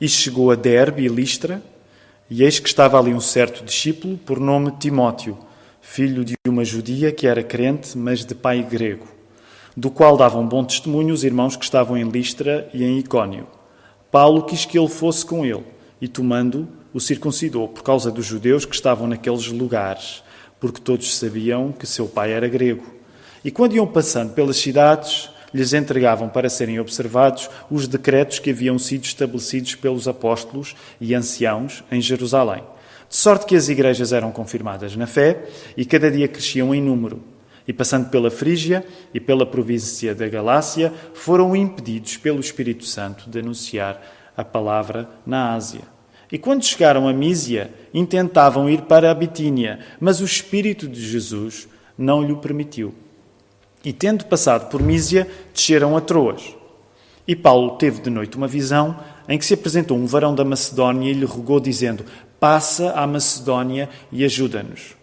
E chegou a Derbe e Listra, e eis que estava ali um certo discípulo, por nome Timóteo, filho de uma judia que era crente, mas de pai grego, do qual davam bom testemunho os irmãos que estavam em Listra e em Icónio. Paulo quis que ele fosse com ele, e tomando, o circuncidou, por causa dos judeus que estavam naqueles lugares, porque todos sabiam que seu pai era grego. E quando iam passando pelas cidades, lhes entregavam para serem observados os decretos que haviam sido estabelecidos pelos apóstolos e anciãos em Jerusalém. De sorte que as igrejas eram confirmadas na fé e cada dia cresciam em número. E passando pela Frígia e pela província da Galácia, foram impedidos pelo Espírito Santo de anunciar a palavra na Ásia. E quando chegaram a Mísia, intentavam ir para a Bitínia, mas o Espírito de Jesus não lhe permitiu. E tendo passado por Mísia, desceram a Troas. E Paulo teve de noite uma visão em que se apresentou um varão da Macedónia e lhe rogou, dizendo: Passa à Macedónia e ajuda-nos.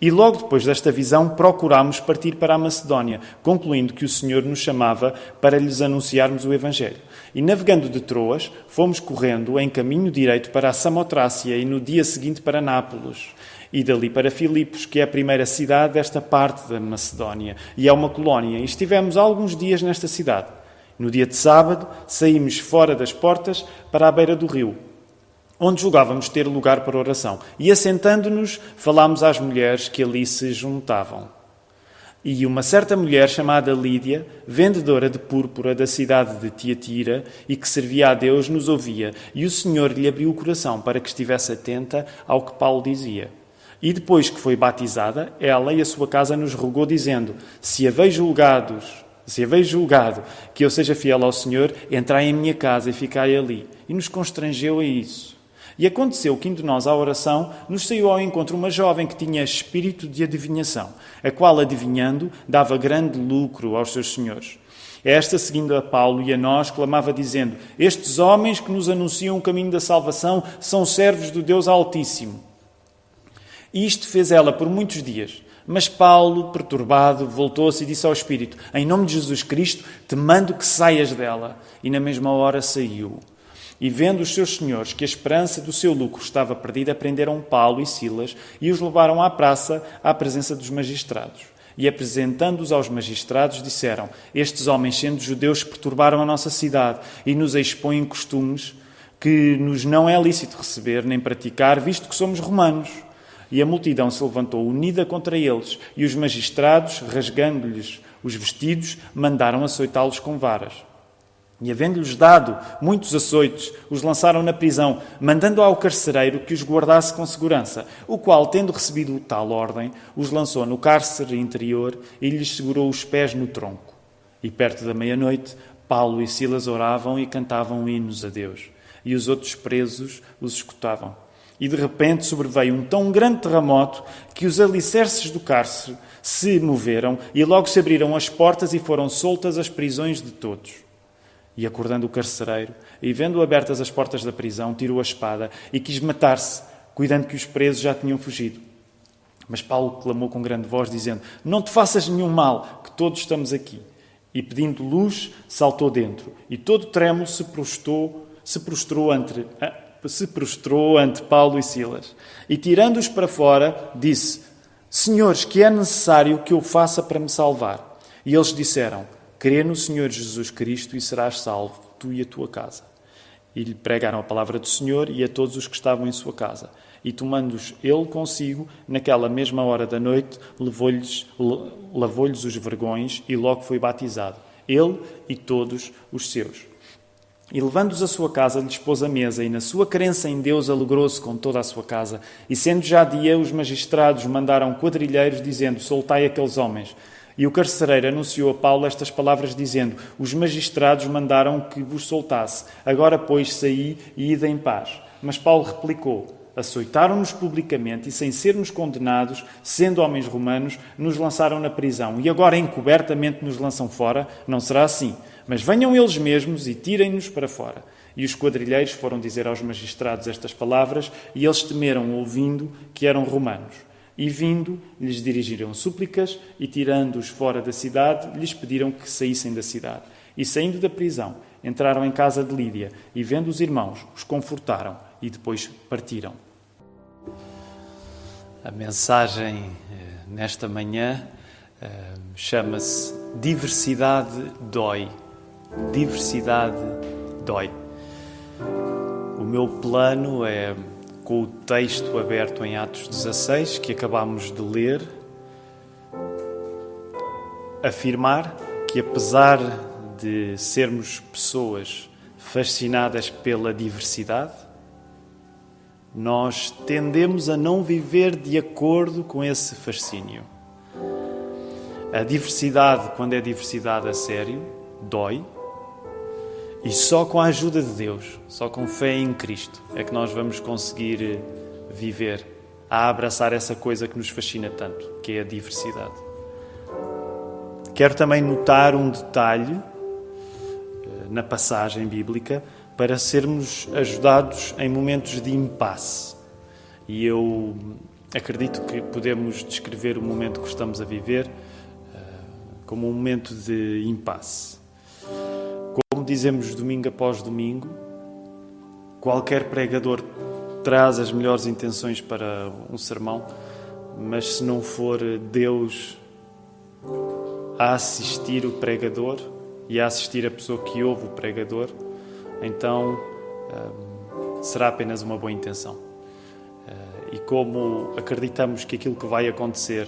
E logo depois desta visão, procurámos partir para a Macedónia, concluindo que o Senhor nos chamava para lhes anunciarmos o Evangelho. E navegando de Troas, fomos correndo em caminho direito para a Samotrácia e no dia seguinte para Nápoles e dali para Filipos, que é a primeira cidade desta parte da Macedónia, e é uma colónia. E estivemos alguns dias nesta cidade. No dia de sábado, saímos fora das portas para a beira do rio, onde julgávamos ter lugar para oração. E assentando-nos, falámos às mulheres que ali se juntavam. E uma certa mulher chamada Lídia, vendedora de púrpura da cidade de Tiatira e que servia a Deus, nos ouvia, e o Senhor lhe abriu o coração para que estivesse atenta ao que Paulo dizia. E depois que foi batizada, ela e a sua casa nos rogou, dizendo: Se haveis julgados, se haveis julgado que eu seja fiel ao Senhor, entrai em minha casa e ficai ali. E nos constrangeu a isso. E aconteceu que, indo nós à oração, nos saiu ao encontro uma jovem que tinha espírito de adivinhação, a qual, adivinhando, dava grande lucro aos seus senhores. Esta, seguindo a Paulo e a nós, clamava dizendo: Estes homens que nos anunciam o caminho da salvação são servos do Deus Altíssimo. Isto fez ela por muitos dias. Mas Paulo, perturbado, voltou-se e disse ao Espírito: Em nome de Jesus Cristo, te mando que saias dela. E na mesma hora saiu. E vendo os seus senhores que a esperança do seu lucro estava perdida, prenderam Paulo e Silas e os levaram à praça à presença dos magistrados. E apresentando-os aos magistrados, disseram: Estes homens, sendo judeus, perturbaram a nossa cidade e nos expõem costumes que nos não é lícito receber nem praticar, visto que somos romanos. E a multidão se levantou unida contra eles, e os magistrados, rasgando-lhes os vestidos, mandaram açoitá-los com varas. E, havendo-lhes dado muitos açoites, os lançaram na prisão, mandando ao carcereiro que os guardasse com segurança, o qual, tendo recebido tal ordem, os lançou no cárcere interior e lhes segurou os pés no tronco. E perto da meia-noite, Paulo e Silas oravam e cantavam hinos a Deus, e os outros presos os escutavam. E de repente sobreveio um tão grande terremoto que os alicerces do cárcere se moveram e logo se abriram as portas e foram soltas as prisões de todos. E acordando o carcereiro, e vendo abertas as portas da prisão, tirou a espada e quis matar-se, cuidando que os presos já tinham fugido. Mas Paulo clamou com grande voz, dizendo: Não te faças nenhum mal, que todos estamos aqui. E pedindo luz, saltou dentro, e todo trêmulo se prostrou, se prostrou ante, se prostrou ante Paulo e Silas e, tirando-os para fora, disse: Senhores, que é necessário que eu faça para me salvar? E eles disseram: Crê no Senhor Jesus Cristo e serás salvo, tu e a tua casa. E lhe pregaram a palavra do Senhor e a todos os que estavam em sua casa. E tomando-os ele consigo, naquela mesma hora da noite, lavou-lhes os vergões e logo foi batizado, ele e todos os seus. E levando-os à sua casa, lhes pôs a mesa, e na sua crença em Deus alegrou-se com toda a sua casa. E sendo já dia, os magistrados mandaram quadrilheiros, dizendo: Soltai aqueles homens. E o carcereiro anunciou a Paulo estas palavras, dizendo: Os magistrados mandaram que vos soltasse. Agora, pois, saí e ide em paz. Mas Paulo replicou: Açoitaram-nos publicamente e, sem sermos condenados, sendo homens romanos, nos lançaram na prisão. E agora, encobertamente, nos lançam fora? Não será assim. Mas venham eles mesmos e tirem-nos para fora. E os quadrilheiros foram dizer aos magistrados estas palavras, e eles temeram, ouvindo que eram romanos. E vindo, lhes dirigiram súplicas, e tirando-os fora da cidade, lhes pediram que saíssem da cidade. E saindo da prisão, entraram em casa de Lídia e, vendo os irmãos, os confortaram e depois partiram. A mensagem eh, nesta manhã eh, chama-se Diversidade dói. Diversidade dói. O meu plano é, com o texto aberto em Atos 16, que acabamos de ler, afirmar que, apesar de sermos pessoas fascinadas pela diversidade, nós tendemos a não viver de acordo com esse fascínio. A diversidade, quando é diversidade a sério, dói. E só com a ajuda de Deus, só com fé em Cristo, é que nós vamos conseguir eh, viver a abraçar essa coisa que nos fascina tanto, que é a diversidade. Quero também notar um detalhe eh, na passagem bíblica para sermos ajudados em momentos de impasse. E eu acredito que podemos descrever o momento que estamos a viver eh, como um momento de impasse. Dizemos domingo após domingo, qualquer pregador traz as melhores intenções para um sermão, mas se não for Deus a assistir o pregador e a assistir a pessoa que ouve o pregador, então hum, será apenas uma boa intenção. Uh, e como acreditamos que aquilo que vai acontecer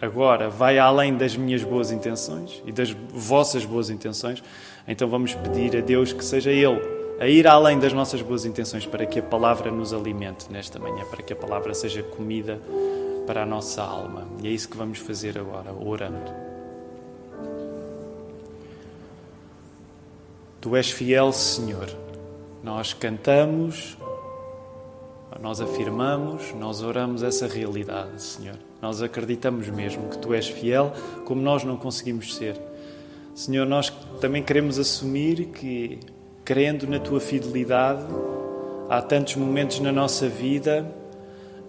agora vai além das minhas boas intenções e das vossas boas intenções, então vamos pedir a Deus que seja Ele a ir além das nossas boas intenções para que a palavra nos alimente nesta manhã, para que a palavra seja comida para a nossa alma. E é isso que vamos fazer agora, orando. Tu és fiel, Senhor. Nós cantamos, nós afirmamos, nós oramos essa realidade, Senhor. Nós acreditamos mesmo que Tu és fiel, como nós não conseguimos ser. Senhor, nós também queremos assumir que, crendo na Tua fidelidade, há tantos momentos na nossa vida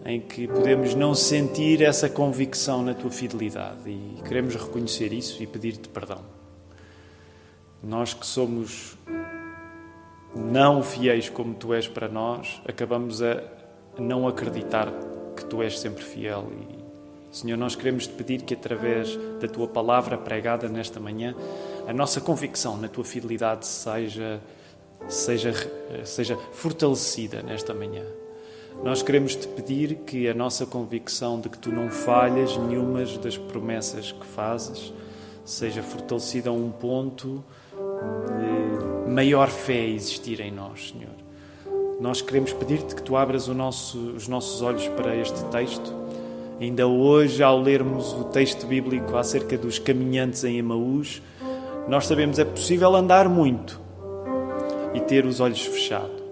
em que podemos não sentir essa convicção na Tua fidelidade e queremos reconhecer isso e pedir-te perdão. Nós que somos não fiéis como tu és para nós, acabamos a não acreditar que tu és sempre fiel. E, Senhor, nós queremos te pedir que, através da tua palavra pregada nesta manhã, a nossa convicção na tua fidelidade seja, seja, seja fortalecida nesta manhã. Nós queremos te pedir que a nossa convicção de que tu não falhas nenhumas das promessas que fazes seja fortalecida a um ponto de maior fé existir em nós, Senhor. Nós queremos pedir-te que tu abras nosso, os nossos olhos para este texto. Ainda hoje, ao lermos o texto bíblico acerca dos caminhantes em Emaús, nós sabemos é possível andar muito e ter os olhos fechados.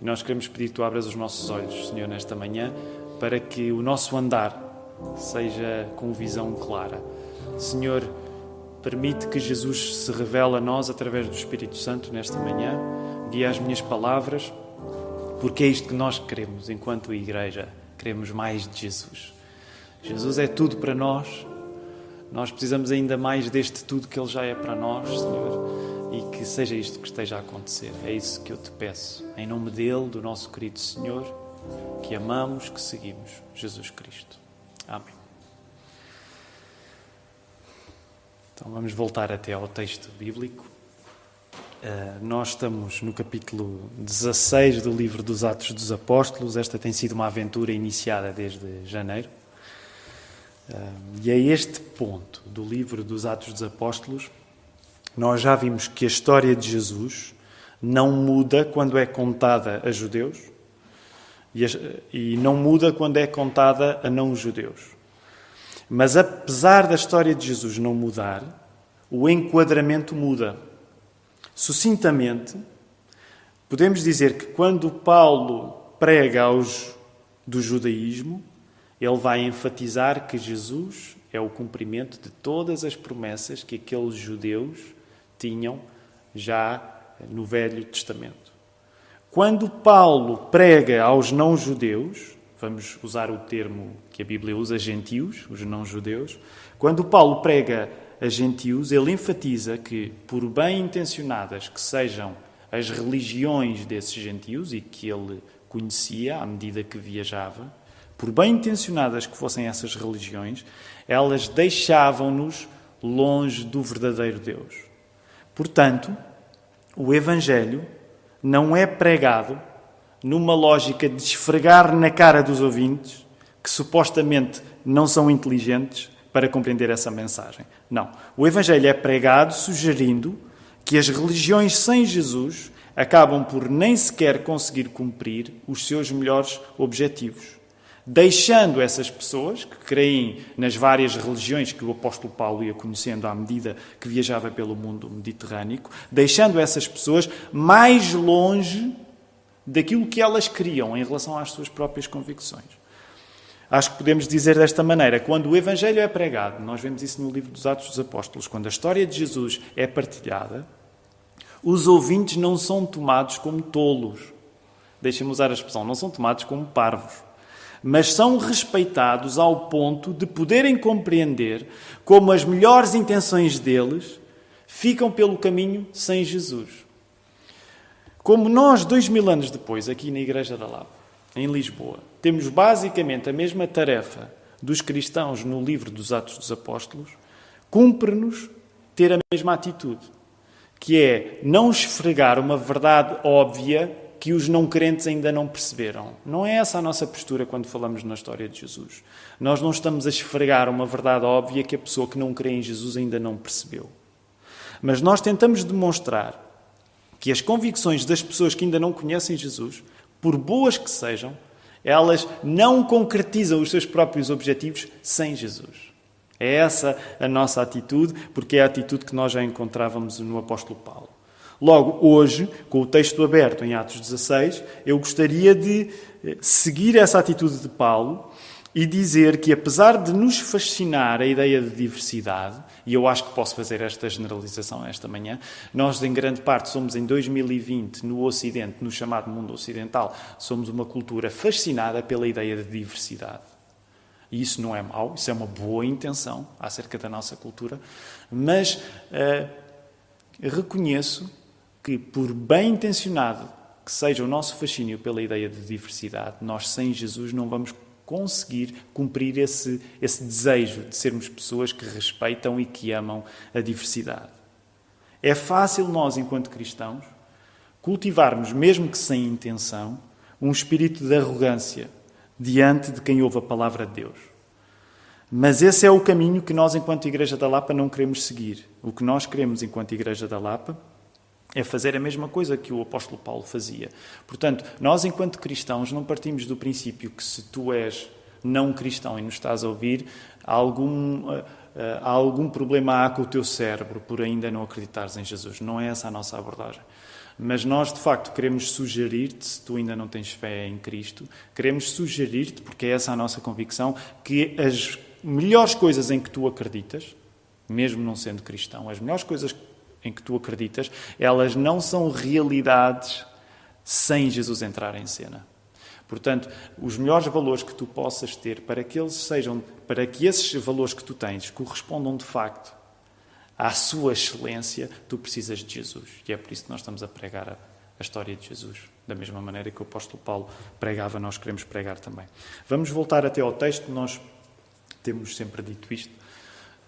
E nós queremos pedir que tu abras os nossos olhos, Senhor, nesta manhã, para que o nosso andar seja com visão clara. Senhor, Permite que Jesus se revele a nós através do Espírito Santo nesta manhã. Guia as minhas palavras, porque é isto que nós queremos enquanto igreja. Queremos mais de Jesus. Jesus é tudo para nós. Nós precisamos ainda mais deste tudo que Ele já é para nós, Senhor. E que seja isto que esteja a acontecer. É isso que eu te peço. Em nome dele, do nosso querido Senhor, que amamos, que seguimos, Jesus Cristo. Amém. Então vamos voltar até ao texto bíblico. Uh, nós estamos no capítulo 16 do livro dos Atos dos Apóstolos. Esta tem sido uma aventura iniciada desde janeiro. Uh, e a este ponto do livro dos Atos dos Apóstolos, nós já vimos que a história de Jesus não muda quando é contada a judeus e não muda quando é contada a não-judeus. Mas apesar da história de Jesus não mudar, o enquadramento muda. Sucintamente, podemos dizer que quando Paulo prega aos do judaísmo, ele vai enfatizar que Jesus é o cumprimento de todas as promessas que aqueles judeus tinham já no Velho Testamento. Quando Paulo prega aos não-judeus, vamos usar o termo que a Bíblia usa, gentios, os não-judeus, quando Paulo prega a gentios, ele enfatiza que, por bem intencionadas que sejam as religiões desses gentios e que ele conhecia à medida que viajava, por bem intencionadas que fossem essas religiões, elas deixavam-nos longe do verdadeiro Deus. Portanto, o Evangelho não é pregado numa lógica de esfregar na cara dos ouvintes que supostamente não são inteligentes para compreender essa mensagem. Não. O Evangelho é pregado sugerindo que as religiões sem Jesus acabam por nem sequer conseguir cumprir os seus melhores objetivos deixando essas pessoas que creem nas várias religiões que o apóstolo Paulo ia conhecendo à medida que viajava pelo mundo mediterrâneo, deixando essas pessoas mais longe daquilo que elas queriam em relação às suas próprias convicções. Acho que podemos dizer desta maneira: quando o Evangelho é pregado, nós vemos isso no livro dos Atos dos Apóstolos, quando a história de Jesus é partilhada, os ouvintes não são tomados como tolos. Deixem-me usar a expressão, não são tomados como parvos mas são respeitados ao ponto de poderem compreender como as melhores intenções deles ficam pelo caminho sem Jesus. Como nós, dois mil anos depois, aqui na Igreja da Lapa, em Lisboa, temos basicamente a mesma tarefa dos cristãos no livro dos Atos dos Apóstolos, cumpre-nos ter a mesma atitude, que é não esfregar uma verdade óbvia que os não crentes ainda não perceberam. Não é essa a nossa postura quando falamos na história de Jesus. Nós não estamos a esfregar uma verdade óbvia que a pessoa que não crê em Jesus ainda não percebeu. Mas nós tentamos demonstrar que as convicções das pessoas que ainda não conhecem Jesus, por boas que sejam, elas não concretizam os seus próprios objetivos sem Jesus. É essa a nossa atitude, porque é a atitude que nós já encontrávamos no apóstolo Paulo. Logo, hoje, com o texto aberto em Atos 16, eu gostaria de eh, seguir essa atitude de Paulo e dizer que, apesar de nos fascinar a ideia de diversidade, e eu acho que posso fazer esta generalização esta manhã, nós, em grande parte, somos em 2020, no Ocidente, no chamado mundo ocidental, somos uma cultura fascinada pela ideia de diversidade. E isso não é mau, isso é uma boa intenção acerca da nossa cultura, mas uh, reconheço que, por bem intencionado que seja o nosso fascínio pela ideia de diversidade, nós sem Jesus não vamos conseguir cumprir esse, esse desejo de sermos pessoas que respeitam e que amam a diversidade. É fácil nós, enquanto cristãos, cultivarmos, mesmo que sem intenção, um espírito de arrogância diante de quem ouve a palavra de Deus. Mas esse é o caminho que nós, enquanto Igreja da Lapa, não queremos seguir. O que nós queremos, enquanto Igreja da Lapa, é fazer a mesma coisa que o apóstolo Paulo fazia. Portanto, nós, enquanto cristãos, não partimos do princípio que se tu és não cristão e nos estás a ouvir, algum, uh, uh, algum problema há com o teu cérebro por ainda não acreditares em Jesus. Não é essa a nossa abordagem. Mas nós, de facto, queremos sugerir-te, se tu ainda não tens fé em Cristo, queremos sugerir-te, porque é essa a nossa convicção, que as melhores coisas em que tu acreditas, mesmo não sendo cristão, as melhores coisas em que tu acreditas, elas não são realidades sem Jesus entrar em cena. Portanto, os melhores valores que tu possas ter para que eles sejam, para que esses valores que tu tens correspondam de facto à sua excelência, tu precisas de Jesus. E é por isso que nós estamos a pregar a, a história de Jesus. Da mesma maneira que o apóstolo Paulo pregava, nós queremos pregar também. Vamos voltar até ao texto, nós temos sempre dito isto.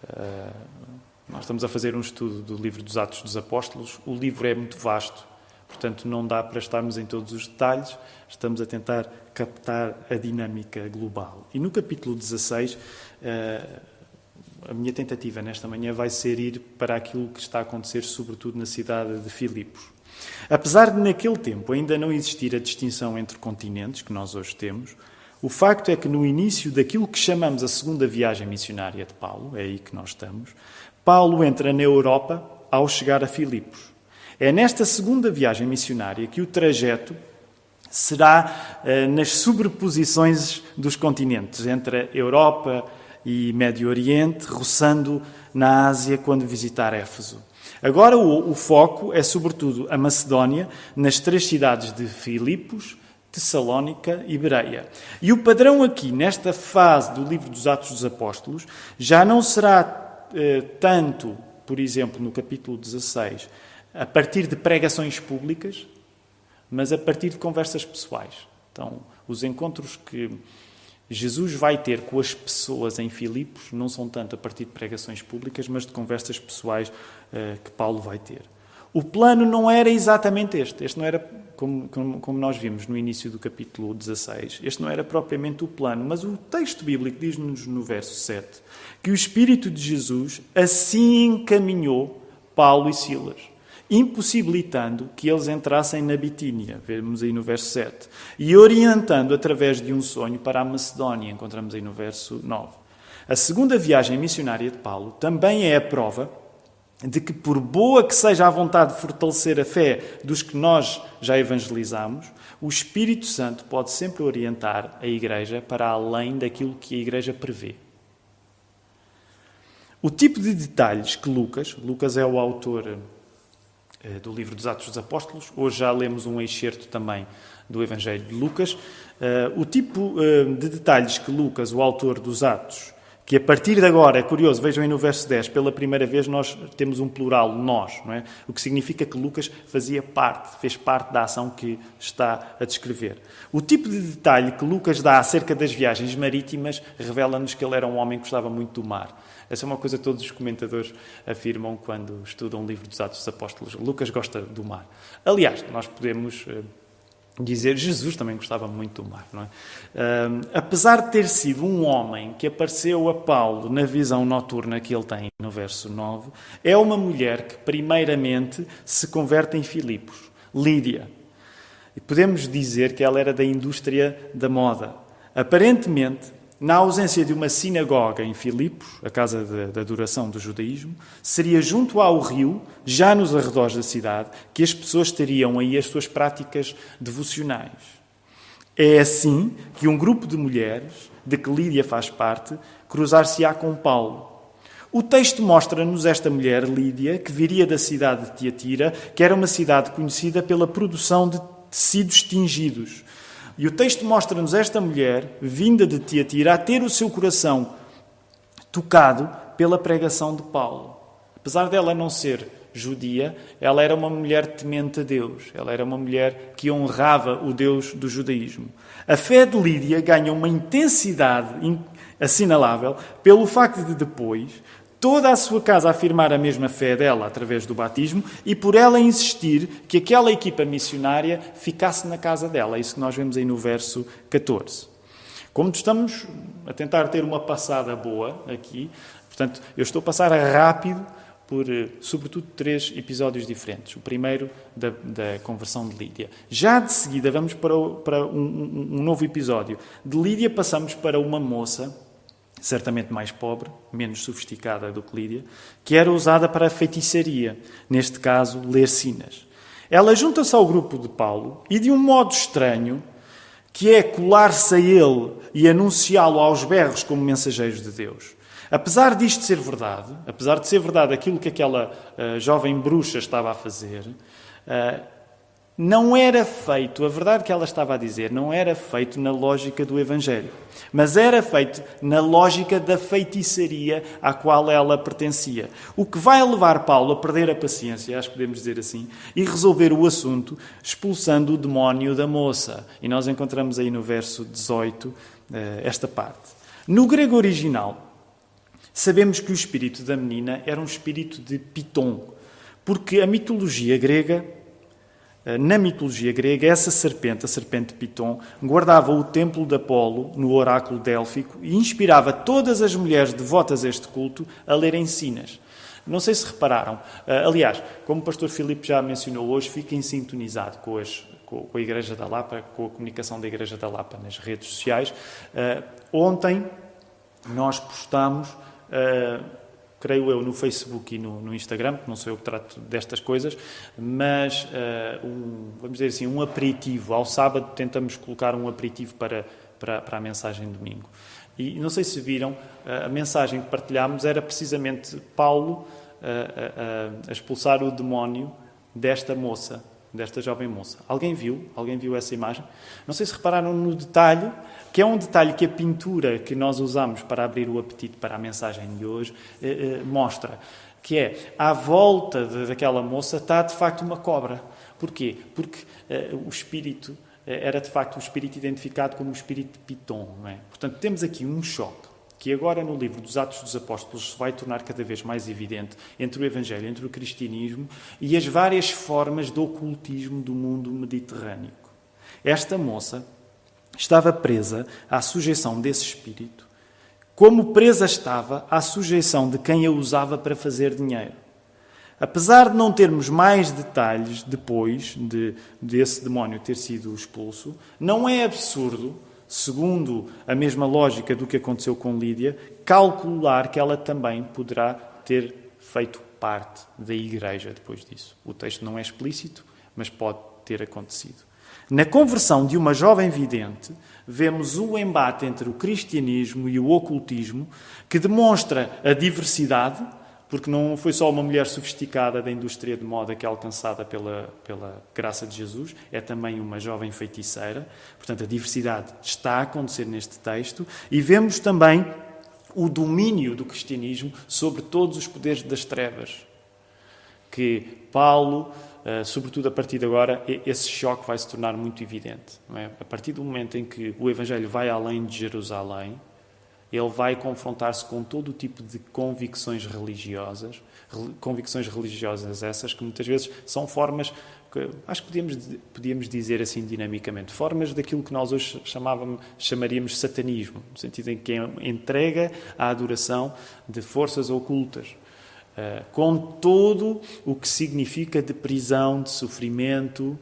Uh, nós estamos a fazer um estudo do livro dos Atos dos Apóstolos. O livro é muito vasto, portanto, não dá para estarmos em todos os detalhes. Estamos a tentar captar a dinâmica global. E no capítulo 16, eh, a minha tentativa nesta manhã vai ser ir para aquilo que está a acontecer, sobretudo na cidade de Filipos. Apesar de naquele tempo ainda não existir a distinção entre continentes que nós hoje temos, o facto é que no início daquilo que chamamos a segunda viagem missionária de Paulo, é aí que nós estamos, Paulo entra na Europa ao chegar a Filipos. É nesta segunda viagem missionária que o trajeto será eh, nas sobreposições dos continentes, entre a Europa e Médio Oriente, roçando na Ásia quando visitar Éfeso. Agora o, o foco é sobretudo a Macedónia, nas três cidades de Filipos, Tessalónica e Bereia. E o padrão aqui, nesta fase do livro dos Atos dos Apóstolos, já não será tanto, por exemplo, no capítulo 16, a partir de pregações públicas, mas a partir de conversas pessoais. Então, os encontros que Jesus vai ter com as pessoas em Filipos não são tanto a partir de pregações públicas, mas de conversas pessoais uh, que Paulo vai ter. O plano não era exatamente este. Este não era, como, como, como, nós vimos no início do capítulo 16, este não era propriamente o plano, mas o texto bíblico diz-nos no verso 7 que o Espírito de Jesus assim encaminhou Paulo e Silas impossibilitando que eles entrassem na Bitínia, vemos aí no verso 7, e orientando através de um sonho para a Macedónia, encontramos aí no verso 9. A segunda viagem missionária de Paulo também é a prova de que, por boa que seja a vontade de fortalecer a fé dos que nós já evangelizamos, o Espírito Santo pode sempre orientar a Igreja para além daquilo que a Igreja prevê. O tipo de detalhes que Lucas, Lucas é o autor eh, do livro dos Atos dos Apóstolos. Hoje já lemos um excerto também do Evangelho de Lucas. Eh, o tipo eh, de detalhes que Lucas, o autor dos Atos, que a partir de agora, é curioso, vejam aí no verso 10, pela primeira vez nós temos um plural, nós, não é? O que significa que Lucas fazia parte, fez parte da ação que está a descrever. O tipo de detalhe que Lucas dá acerca das viagens marítimas revela-nos que ele era um homem que gostava muito do mar. Essa é uma coisa que todos os comentadores afirmam quando estudam o livro dos Atos dos Apóstolos. Lucas gosta do mar. Aliás, nós podemos eh, dizer Jesus também gostava muito do mar, não é? apesar de ter sido um homem que apareceu a Paulo na visão noturna que ele tem no verso 9, é uma mulher que primeiramente se converte em Filipos, Lídia. E podemos dizer que ela era da indústria da moda. Aparentemente, na ausência de uma sinagoga em Filipos, a casa da adoração do judaísmo, seria junto ao rio, já nos arredores da cidade, que as pessoas teriam aí as suas práticas devocionais. É assim que um grupo de mulheres, de que Lídia faz parte, cruzar-se-á com Paulo. O texto mostra-nos esta mulher, Lídia, que viria da cidade de Tiatira, que era uma cidade conhecida pela produção de tecidos tingidos e o texto mostra-nos esta mulher, vinda de Tiatira, a ter o seu coração tocado pela pregação de Paulo. Apesar dela não ser judia, ela era uma mulher temente a Deus. Ela era uma mulher que honrava o Deus do judaísmo. A fé de Lídia ganha uma intensidade assinalável pelo facto de depois toda a sua casa afirmar a mesma fé dela através do batismo e por ela insistir que aquela equipa missionária ficasse na casa dela. É isso que nós vemos aí no verso 14. Como estamos a tentar ter uma passada boa aqui, portanto, eu estou a passar rápido por, eh, sobretudo, três episódios diferentes. O primeiro, da, da conversão de Lídia. Já de seguida, vamos para, o, para um, um novo episódio. De Lídia, passamos para uma moça certamente mais pobre, menos sofisticada do que Lídia, que era usada para a feitiçaria, neste caso, ler sinas. Ela junta-se ao grupo de Paulo e, de um modo estranho, que é colar-se a ele e anunciá-lo aos berros como mensageiros de Deus. Apesar disto ser verdade, apesar de ser verdade aquilo que aquela uh, jovem bruxa estava a fazer, uh, não era feito, a verdade que ela estava a dizer, não era feito na lógica do Evangelho, mas era feito na lógica da feitiçaria à qual ela pertencia. O que vai levar Paulo a perder a paciência, acho que podemos dizer assim, e resolver o assunto expulsando o demónio da moça. E nós encontramos aí no verso 18 eh, esta parte. No grego original, sabemos que o espírito da menina era um espírito de Piton, porque a mitologia grega na mitologia grega, essa serpente, a serpente Piton, guardava o templo de Apolo no oráculo délfico e inspirava todas as mulheres devotas a este culto a lerem sinas. Não sei se repararam. Eh, aliás, como o pastor Filipe já mencionou hoje, fiquem sintonizados com, com a Igreja da Lapa, com a comunicação da Igreja da Lapa nas redes sociais. Uh, ontem nós postamos creio eu, no Facebook e no, no, Instagram, não sou eu que trato destas coisas, mas, uh, um, vamos dizer assim, um aperitivo. Ao sábado tentamos colocar um aperitivo para, para, para a mensagem de domingo. E não sei se viram, uh, a mensagem que partilhámos era precisamente Paulo uh, a expulsar o demónio desta moça, desta jovem moça. Alguém viu? Alguém viu essa imagem? Não sei se repararam no detalhe, que é um detalhe que a pintura que nós usamos para abrir o apetite para a mensagem de hoje eh, eh, mostra, que é à volta de, daquela moça está de facto uma cobra. Porquê? Porque eh, o espírito eh, era de facto o espírito identificado como o espírito de Piton. É? Portanto, temos aqui um choque que agora no livro dos Atos dos Apóstolos se vai tornar cada vez mais evidente entre o Evangelho, entre o cristianismo e as várias formas de ocultismo do mundo mediterrâneo. Esta moça estava presa à sujeição desse espírito, como presa estava à sujeição de quem a usava para fazer dinheiro. Apesar de não termos mais detalhes depois de desse demónio ter sido expulso, não é absurdo segundo a mesma lógica do que aconteceu com Lídia, calcular que ela também poderá ter feito parte da igreja depois disso. O texto não é explícito, mas pode ter acontecido. Na conversão de uma jovem vidente, vemos o embate entre o cristianismo e o ocultismo, que demonstra a diversidade porque não foi só uma mulher sofisticada da indústria de moda que é alcançada pela, pela graça de Jesus, é também uma jovem feiticeira. Portanto, a diversidade está a acontecer neste texto e vemos também o domínio do cristianismo sobre todos os poderes das trevas. Que Paulo, eh, sobretudo a partir de agora, esse choque vai se tornar muito evidente. É? A partir do momento em que o Evangelho vai além de Jerusalém, ele vai confrontar-se com todo o tipo de convicções religiosas, convicções religiosas essas que muitas vezes são formas, que, acho que podíamos, podíamos dizer assim dinamicamente, formas daquilo que nós hoje chamávamos, chamaríamos satanismo, no sentido em que é entrega à adoração de forças ocultas. Uh, com todo o que significa de prisão, de sofrimento,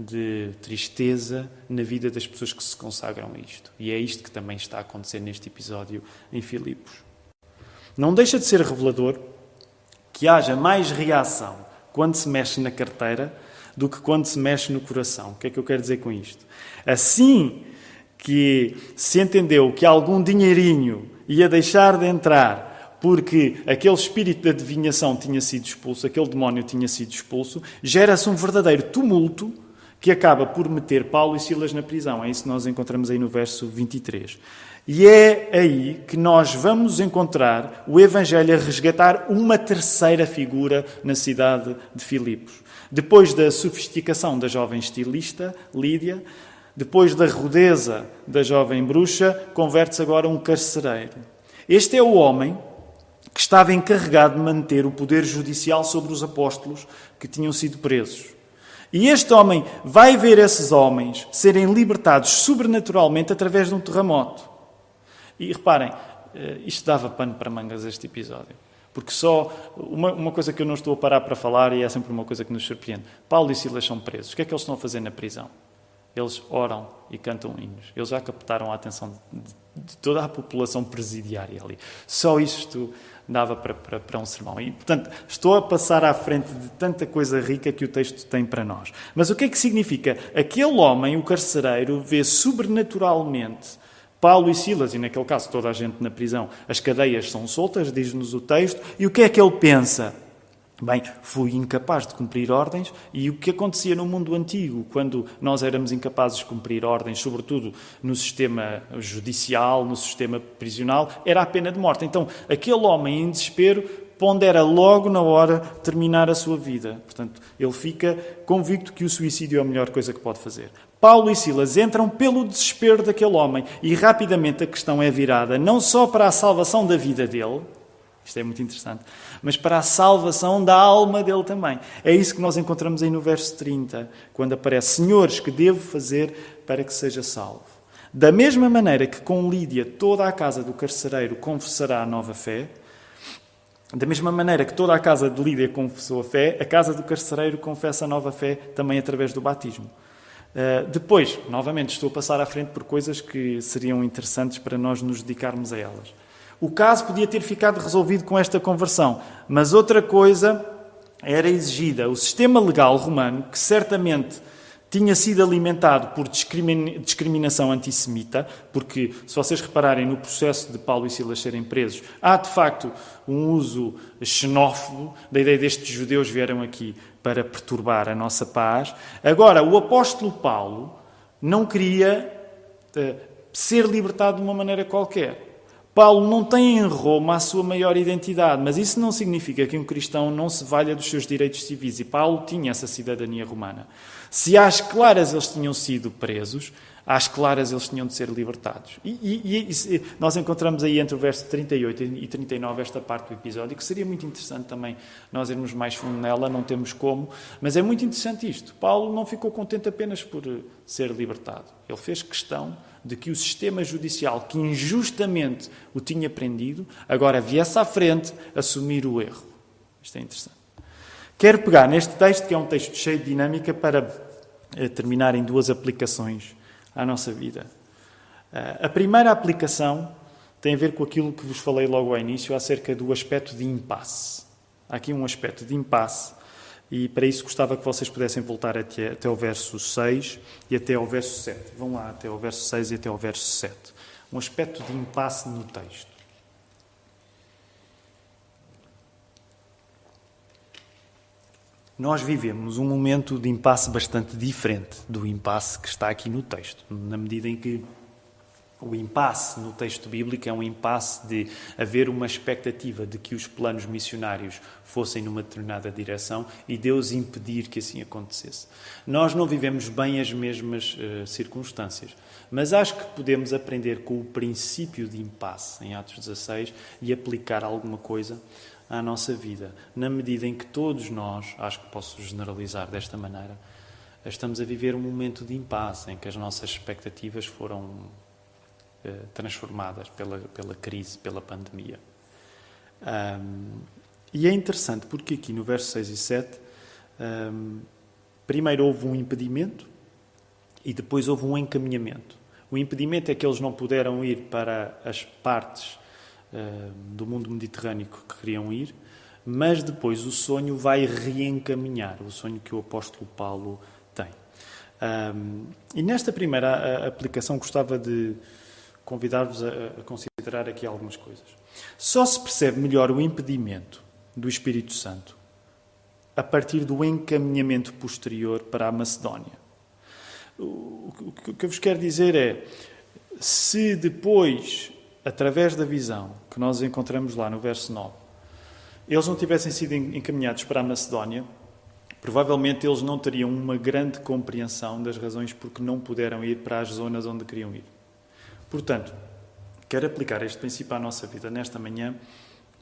de tristeza na vida das pessoas que se consagram a isto. E é isto que também está a acontecer neste episódio em Filipos. Não deixa de ser revelador que haja mais reação quando se mexe na carteira do que quando se mexe no coração. O que é que eu quero dizer com isto? Assim que se entendeu que algum dinheirinho ia deixar de entrar porque aquele espírito de adivinhação tinha sido expulso, aquele demónio tinha sido expulso, gera-se um verdadeiro tumulto que acaba por meter Paulo e Silas na prisão. É isso que nós encontramos aí no verso 23. E é aí que nós vamos encontrar o Evangelho a resgatar uma terceira figura na cidade de Filipos. Depois da sofisticação da jovem estilista, Lídia, depois da rudeza da jovem bruxa, converte-se agora um carcereiro. Este é o homem que estava encarregado de manter o poder judicial sobre os apóstolos que tinham sido presos. E este homem vai ver esses homens serem libertados sobrenaturalmente através de um terremoto. E reparem, eh, isto dava pano para mangas este episódio. Porque só uma, uma, coisa que eu não estou a parar para falar e é sempre uma coisa que nos surpreende. Paulo e Silas são presos. O que é que eles estão a fazer na prisão? Eles oram e cantam hinos. Eles já captaram a atenção de, de toda a população presidiária ali. Só isto dava para, para, para, um sermão. E, portanto, estou a passar à frente de tanta coisa rica que o texto tem para nós. Mas o que é que significa? Aquele homem, o carcereiro, vê sobrenaturalmente Paulo e Silas, e naquele caso toda a gente na prisão, as cadeias são soltas, diz-nos o texto, e o que é que ele pensa? Bem, fui incapaz de cumprir ordens e o que acontecia no mundo antigo, quando nós éramos incapazes de cumprir ordens, sobretudo no sistema judicial, no sistema prisional, era a pena de morte. Então, aquele homem em desespero pondera logo na hora terminar a sua vida. Portanto, ele fica convicto que o suicídio é a melhor coisa que pode fazer. Paulo e Silas entram pelo desespero daquele homem e rapidamente a questão é virada não só para a salvação da vida dele, isto é muito interessante. Mas para a salvação da alma dele também. É isso que nós encontramos aí no verso 30, quando aparece: Senhores, que devo fazer para que seja salvo? Da mesma maneira que com Lídia toda a casa do carcereiro confessará a nova fé, da mesma maneira que toda a casa de Lídia confessou a fé, a casa do carcereiro confessa a nova fé também através do batismo. Uh, depois, novamente, estou a passar à frente por coisas que seriam interessantes para nós nos dedicarmos a elas. O caso podia ter ficado resolvido com esta conversão, mas outra coisa era exigida. O sistema legal romano, que certamente tinha sido alimentado por discriminação antissemita, porque, se vocês repararem no processo de Paulo e Silas serem presos, há de facto um uso xenófobo da ideia destes judeus vieram aqui para perturbar a nossa paz. Agora, o apóstolo Paulo não queria uh, ser libertado de uma maneira qualquer. Paulo não tem em Roma a sua maior identidade, mas isso não significa que um cristão não se valha dos seus direitos civis. E Paulo tinha essa cidadania romana. Se às claras eles tinham sido presos, às claras eles tinham de ser libertados. E, e, e, nós encontramos aí entre o verso 38 e 39 esta parte do episódio, que seria muito interessante também nós irmos mais fundo nela, não temos como, mas é muito interessante isto. Paulo não ficou contente apenas por ser libertado. Ele fez questão de que o sistema judicial, que injustamente o tinha prendido, agora viesse à frente assumir o erro. Isto é interessante. Quero pegar neste texto, que é um texto cheio de dinâmica, para eh, terminar em duas aplicações à nossa vida. Eh, a primeira aplicação tem a ver com aquilo que vos falei logo ao início acerca do aspecto de impasse. Há aqui um aspecto de impasse e para isso gostava que vocês pudessem voltar até, até ao verso 6 e até ao verso 7. Vão lá até ao verso 6 e até ao verso 7. Um aspecto de impasse no texto. Nós vivemos um momento de impasse bastante diferente do impasse que está aqui no texto, na medida em que o impasse no texto bíblico é um impasse de haver uma expectativa de que os planos missionários fossem numa determinada direção e Deus impedir que assim acontecesse. Nós não vivemos bem as mesmas uh, circunstâncias, mas acho que podemos aprender com o princípio de impasse em Atos 16 e aplicar alguma coisa à nossa vida, na medida em que todos nós, acho que posso generalizar desta maneira, estamos a viver um momento de impasse em que as nossas expectativas foram eh, transformadas pela, pela crise, pela pandemia. Um, e é interessante porque aqui no verso 6 e 7, um, primeiro houve um impedimento e depois houve um encaminhamento. O impedimento é que eles não puderam ir para as partes do mundo mediterrâneo que queriam ir, mas depois o sonho vai reencaminhar, o sonho que o apóstolo Paulo tem. Um, e nesta primeira aplicação gostava de convidar-vos a, a considerar aqui algumas coisas. Só se percebe melhor o impedimento do Espírito Santo a partir do encaminhamento posterior para a Macedónia. O que eu vos quero dizer é: se depois, através da visão que nós encontramos lá no verso 9, eles não tivessem sido encaminhados para a Macedónia, provavelmente eles não teriam uma grande compreensão das razões por que não puderam ir para as zonas onde queriam ir. Portanto, quero aplicar este princípio à nossa vida nesta manhã,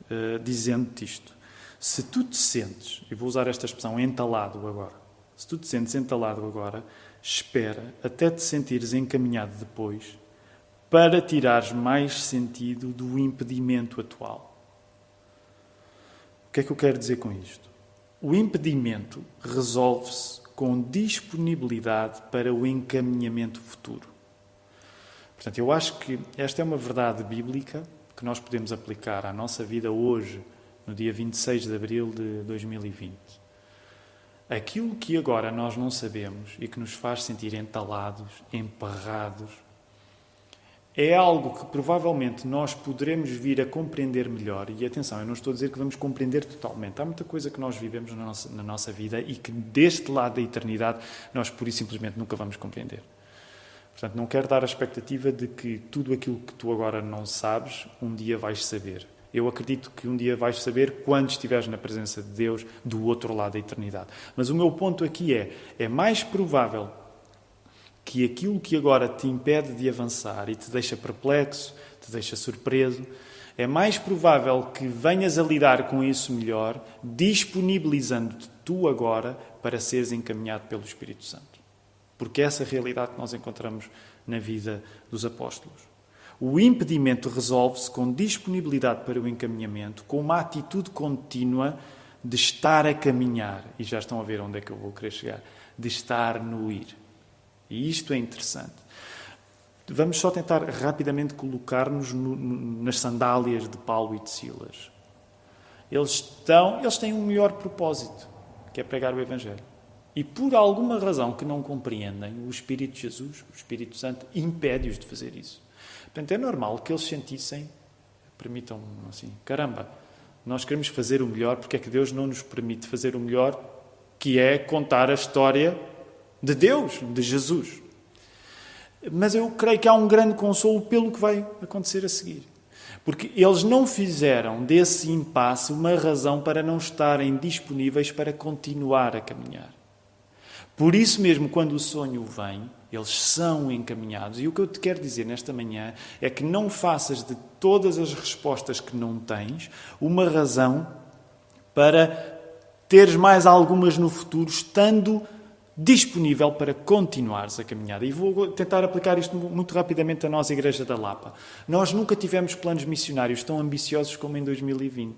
uh, dizendo-te isto. Se tu te sentes, e vou usar esta expressão, entalado agora, se tu te sentes entalado agora, espera até te sentires encaminhado depois para tirares mais sentido do impedimento atual. O que é que eu quero dizer com isto? O impedimento resolve-se com disponibilidade para o encaminhamento futuro. Portanto, eu acho que esta é uma verdade bíblica que nós podemos aplicar à nossa vida hoje, no dia 26 de abril de 2020. Aquilo que agora nós não sabemos e que nos faz sentir entalados, emperrados, é algo que provavelmente nós poderemos vir a compreender melhor. E atenção, eu não estou a dizer que vamos compreender totalmente. Há muita coisa que nós vivemos na nossa, na nossa vida e que deste lado da eternidade nós pura e simplesmente nunca vamos compreender. Portanto, não quero dar a expectativa de que tudo aquilo que tu agora não sabes, um dia vais saber. Eu acredito que um dia vais saber quando estiveres na presença de Deus do outro lado da eternidade. Mas o meu ponto aqui é: é mais provável que aquilo que agora te impede de avançar e te deixa perplexo, te deixa surpreso, é mais provável que venhas a lidar com isso melhor, disponibilizando-te tu agora para seres encaminhado pelo Espírito Santo. Porque é essa realidade que nós encontramos na vida dos apóstolos. O impedimento resolve-se com disponibilidade para o encaminhamento, com uma atitude contínua de estar a caminhar. E já estão a ver onde é que eu vou querer chegar. De estar no ir. E isto é interessante. Vamos só tentar rapidamente colocar-nos nas sandálias de Paulo e de Silas. Eles, estão, eles têm um melhor propósito, que é pregar o Evangelho. E por alguma razão que não compreendem, o Espírito de Jesus, o Espírito Santo, impede-os de fazer isso. Portanto, é normal que eles sentissem, permitam assim, caramba, nós queremos fazer o melhor, porque é que Deus não nos permite fazer o melhor que é contar a história de Deus, de Jesus. Mas eu creio que há um grande consolo pelo que vai acontecer a seguir. Porque eles não fizeram desse impasse uma razão para não estarem disponíveis para continuar a caminhar. Por isso mesmo, quando o sonho vem, eles são encaminhados. E o que eu te quero dizer nesta manhã é que não faças de todas as respostas que não tens uma razão para teres mais algumas no futuro, estando disponível para continuares a caminhada. E vou tentar aplicar isto muito rapidamente à nossa Igreja da Lapa. Nós nunca tivemos planos missionários tão ambiciosos como em 2020.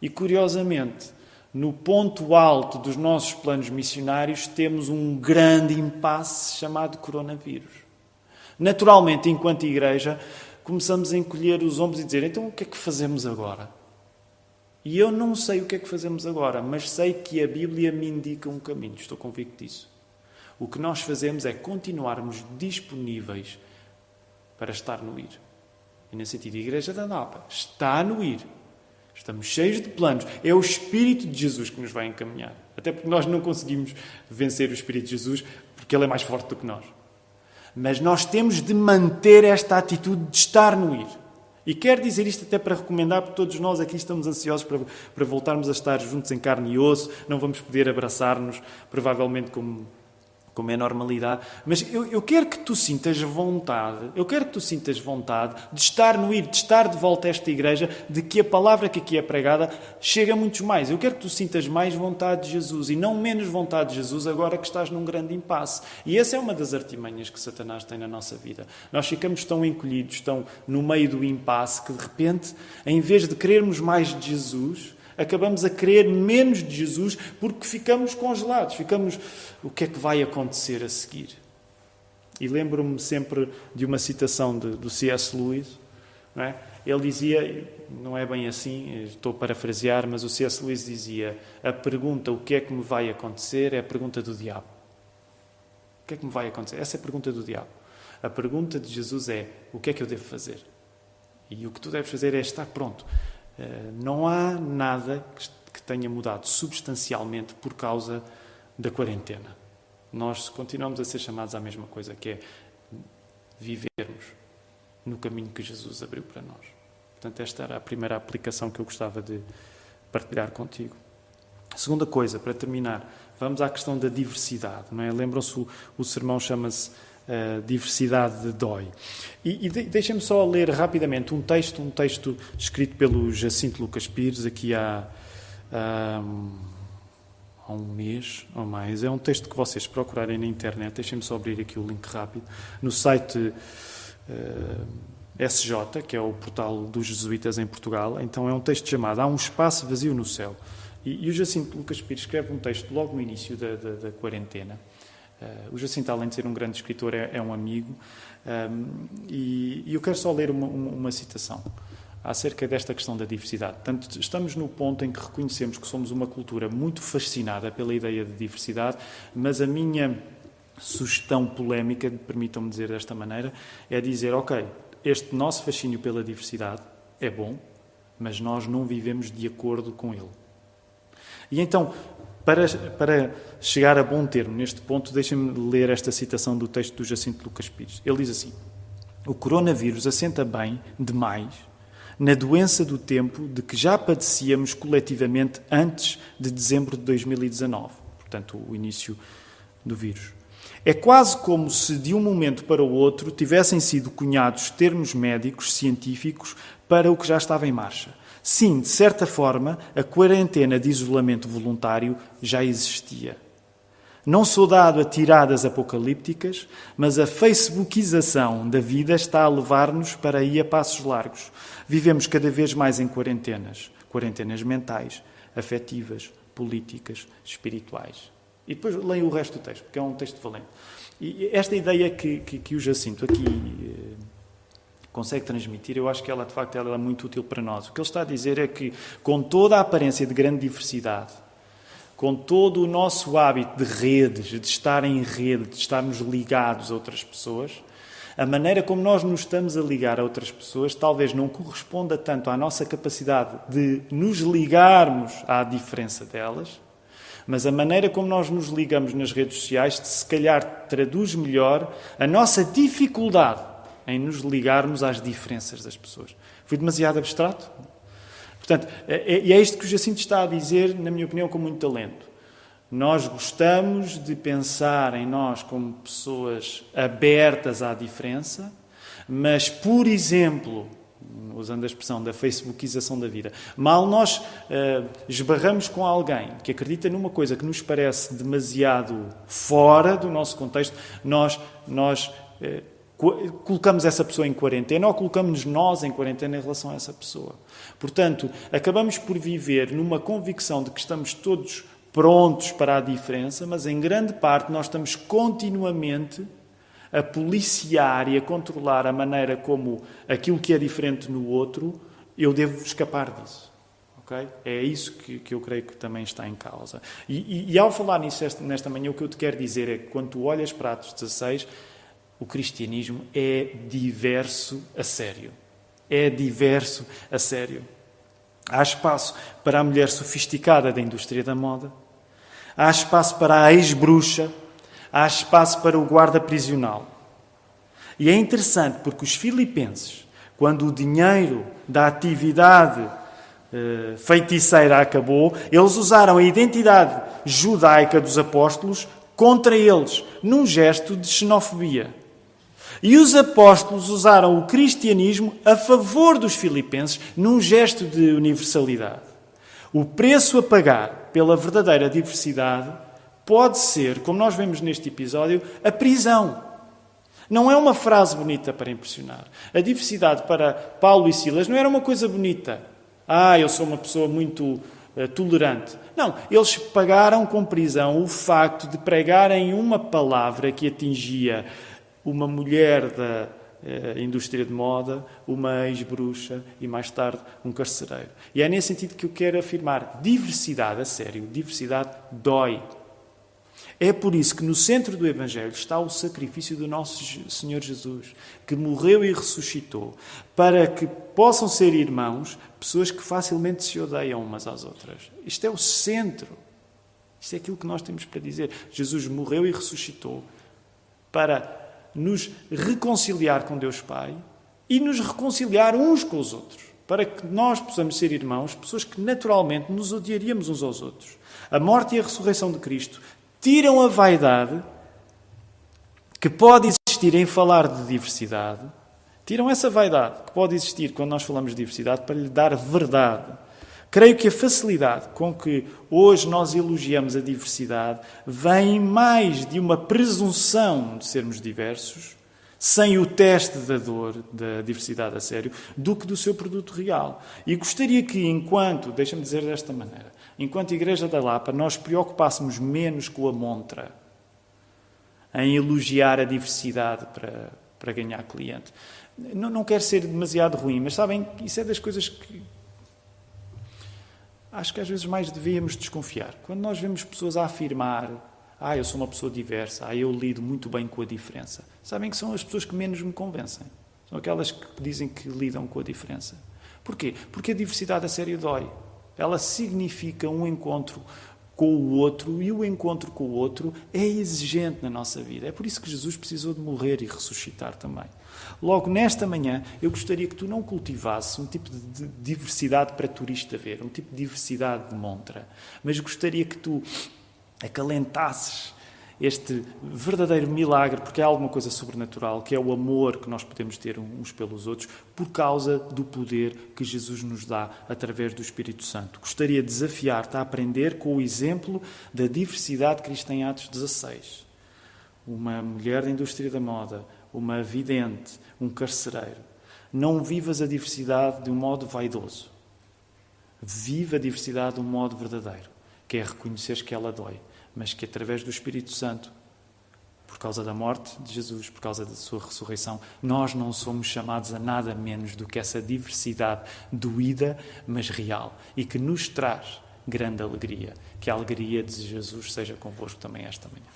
E curiosamente, no ponto alto dos nossos planos missionários, temos um grande impasse chamado coronavírus. Naturalmente, enquanto igreja, começamos a encolher os ombros e dizer: então o que é que fazemos agora? E eu não sei o que é que fazemos agora, mas sei que a Bíblia me indica um caminho, estou convicto disso. O que nós fazemos é continuarmos disponíveis para estar no ir. E nesse sentido, a Igreja da Napa está no ir. Estamos cheios de planos. É o Espírito de Jesus que nos vai encaminhar. Até porque nós não conseguimos vencer o Espírito de Jesus porque ele é mais forte do que nós. Mas nós temos de manter esta atitude de estar no ir. E quero dizer isto até para recomendar, porque todos nós aqui estamos ansiosos para, para voltarmos a estar juntos em carne e osso, não vamos poder abraçar-nos, provavelmente como como é normalidade, mas eu, eu, quero que tu sintas vontade, eu quero que tu sintas vontade de estar no ir, de estar de volta a esta igreja, de que a palavra que aqui é pregada chega a muitos mais. Eu quero que tu sintas mais vontade de Jesus e não menos vontade de Jesus agora que estás num grande impasse. E essa é uma das artimanhas que Satanás tem na nossa vida. Nós ficamos tão encolhidos, tão no meio do impasse, que de repente, em vez de querermos mais de Jesus, acabamos a querer menos de Jesus porque ficamos congelados, ficamos. O que é que vai acontecer a seguir? E lembro-me sempre de uma citação de, do C.S. Lewis. Não é? Ele dizia, não é bem assim, estou a parafrasear, mas o C.S. Lewis dizia: a pergunta o que é que me vai acontecer é a pergunta do diabo. O que é que me vai acontecer? Essa é a pergunta do diabo. A pergunta de Jesus é: o que é que eu devo fazer? E o que tu deves fazer é estar pronto. Eh, não há nada que tenha mudado substancialmente por causa da quarentena. Nós continuamos a ser chamados à mesma coisa, que é vivermos no caminho que Jesus abriu para nós. Portanto, esta era a primeira aplicação que eu gostava de partilhar contigo. A segunda coisa, para terminar, vamos à questão da diversidade. Não é? Lembram-se, o, o sermão chama-se uh, diversidade dói. E, e de, deixem-me só ler rapidamente um texto, um texto escrito pelo Jacinto Lucas Pires, aqui há, um, há um mês ou mais. É um texto que vocês procurarem na internet. Deixem-me só abrir aqui o link rápido. No site uh, eh, SJ, que é o portal dos jesuítas em Portugal, então é um texto chamado Há um espaço vazio no céu. E, e o Jacinto Lucas Pires escreve um texto logo no início da, da, da quarentena Uh, o Jacinto, além de ser um grande escritor, é, é um amigo. Um, ehm, e, e, eu quero só ler uma, uma, uma, citação acerca desta questão da diversidade. Portanto, estamos no ponto em que reconhecemos que somos uma cultura muito fascinada pela ideia de diversidade, mas a minha sugestão polémica, permitam-me dizer desta maneira, é dizer: ok, este nosso fascínio pela diversidade é bom, mas nós não vivemos de acordo com ele. E então, para, para chegar a bom termo neste ponto, deixem-me ler esta citação do texto do Jacinto Lucas Pires. Ele diz assim: O coronavírus assenta bem, demais, na doença do tempo de que já padecíamos coletivamente antes de dezembro de 2019, portanto, o início do vírus. É quase como se de um momento para o outro tivessem sido cunhados termos médicos científicos para o que já estava em marcha Sim, de certa forma, a quarentena de isolamento voluntário já existia. Não sou dado a tiradas apocalípticas, mas a facebookização da vida está a levar-nos para aí a passos largos. Vivemos cada vez mais em quarentenas. Quarentenas mentais, afetivas, políticas, espirituais. E depois leio o resto do texto, porque é um texto valente. E esta ideia que, que, que o Jacinto aqui eh, consegue transmitir, eu acho que ela, de facto, ela é muito útil para nós. O que ele está a dizer é que, com toda a aparência de grande diversidade, com todo o nosso hábito de redes, de estar em rede, de estarmos ligados a outras pessoas, a maneira como nós nos estamos a ligar a outras pessoas talvez não corresponda tanto à nossa capacidade de nos ligarmos à diferença delas, Mas a maneira como nós nos ligamos nas redes sociais, se calhar traduz melhor a nossa dificuldade em nos ligarmos às diferenças das pessoas. Fui demasiado abstrato? Portanto, é, é, e é isto que o Jacinto está a dizer, na minha opinião, com muito talento. Nós gostamos de pensar em nós como pessoas abertas à diferença, mas, por exemplo, usando a expressão da facebookização da vida, mal nós uh, esbarramos com alguém que acredita numa coisa que nos parece demasiado fora do nosso contexto, nós, nós uh, colocamos essa pessoa em quarentena ou colocamos nós em quarentena em relação a essa pessoa. Portanto, acabamos por viver numa convicção de que estamos todos prontos para a diferença, mas em grande parte nós estamos continuamente a policiar e a controlar a maneira como aquilo que é diferente no outro, eu devo escapar disso. Okay? É isso que, que eu creio que também está em causa. E, e, e ao falar nisso esta, nesta manhã, o que eu te quero dizer é que quando tu olhas para Atos 16, o cristianismo é diverso a sério. É diverso a sério. Há espaço para a mulher sofisticada da indústria da moda. Há espaço para a ex-bruxa há espaço para o guarda prisional. E é interessante porque os filipenses, quando o dinheiro da atividade uh, feiticeira acabou, eles usaram a identidade judaica dos apóstolos contra eles, num gesto de xenofobia. E os apóstolos usaram o cristianismo a favor dos filipenses, num gesto de universalidade. O preço a pagar pela verdadeira diversidade pode ser, como nós vemos neste episódio, a prisão. Não é uma frase bonita para impressionar. A diversidade para Paulo e Silas não era uma coisa bonita. Ah, eu sou uma pessoa muito uh, tolerante. Não, eles pagaram com prisão o facto de pregarem uma palavra que atingia uma mulher da uh, indústria de moda, uma ex-bruxa e mais tarde um carcereiro. E é nesse sentido que eu quero afirmar: diversidade, a sério, diversidade dói. É por isso que no centro do Evangelho está o sacrifício do nosso Senhor Jesus, que morreu e ressuscitou, para que possam ser irmãos pessoas que facilmente se odeiam umas às outras. Isto é o centro. Isto é aquilo que nós temos para dizer. Jesus morreu e ressuscitou para nos reconciliar com Deus Pai e nos reconciliar uns com os outros, para que nós possamos ser irmãos, pessoas que naturalmente nos odiaríamos uns aos outros. A morte e a ressurreição de Cristo tiram a vaidade que pode existir em falar de diversidade, tiram essa vaidade que pode existir quando nós falamos de diversidade para lhe dar verdade. Creio que a facilidade com que hoje nós elogiamos a diversidade vem mais de uma presunção de sermos diversos, sem o teste da dor, da diversidade a sério, do que do seu produto real. E gostaria que, enquanto, deixa-me dizer desta maneira, enquanto Igreja da Lapa, nós preocupássemos menos com a montra, em elogiar a diversidade para, para ganhar cliente. Não, não quero ser demasiado ruim, mas sabem, isso é das coisas que acho que às vezes mais devíamos desconfiar. Quando nós vemos pessoas a afirmar ah, eu sou uma pessoa diversa, ah, eu lido muito bem com a diferença. Sabem que são as pessoas que menos me convencem. São aquelas que dizem que lidam com a diferença. Porquê? Porque a diversidade a sério dói. Ela significa um encontro com o outro e o encontro com o outro é exigente na nossa vida. É por isso que Jesus precisou de morrer e ressuscitar também. Logo, nesta manhã, eu gostaria que tu não cultivasses um tipo de diversidade para turista ver, um tipo de diversidade de montra, mas gostaria que tu acalentasses este verdadeiro milagre, porque é alguma coisa sobrenatural, que é o amor que nós podemos ter uns pelos outros, por causa do poder que Jesus nos dá através do Espírito Santo. Gostaria de desafiar-te a aprender com o exemplo da diversidade cristã em Atos 16. Uma mulher da indústria da moda, uma vidente, um carcereiro. Não vivas a diversidade de um modo vaidoso. Viva a diversidade de um modo verdadeiro, que é reconhecer que ela dói mas que através do Espírito Santo, por causa da morte de Jesus, por causa da sua ressurreição, nós não somos chamados a nada menos do que essa diversidade doída, mas real, e que nos traz grande alegria. Que a alegria de Jesus seja convosco também esta manhã.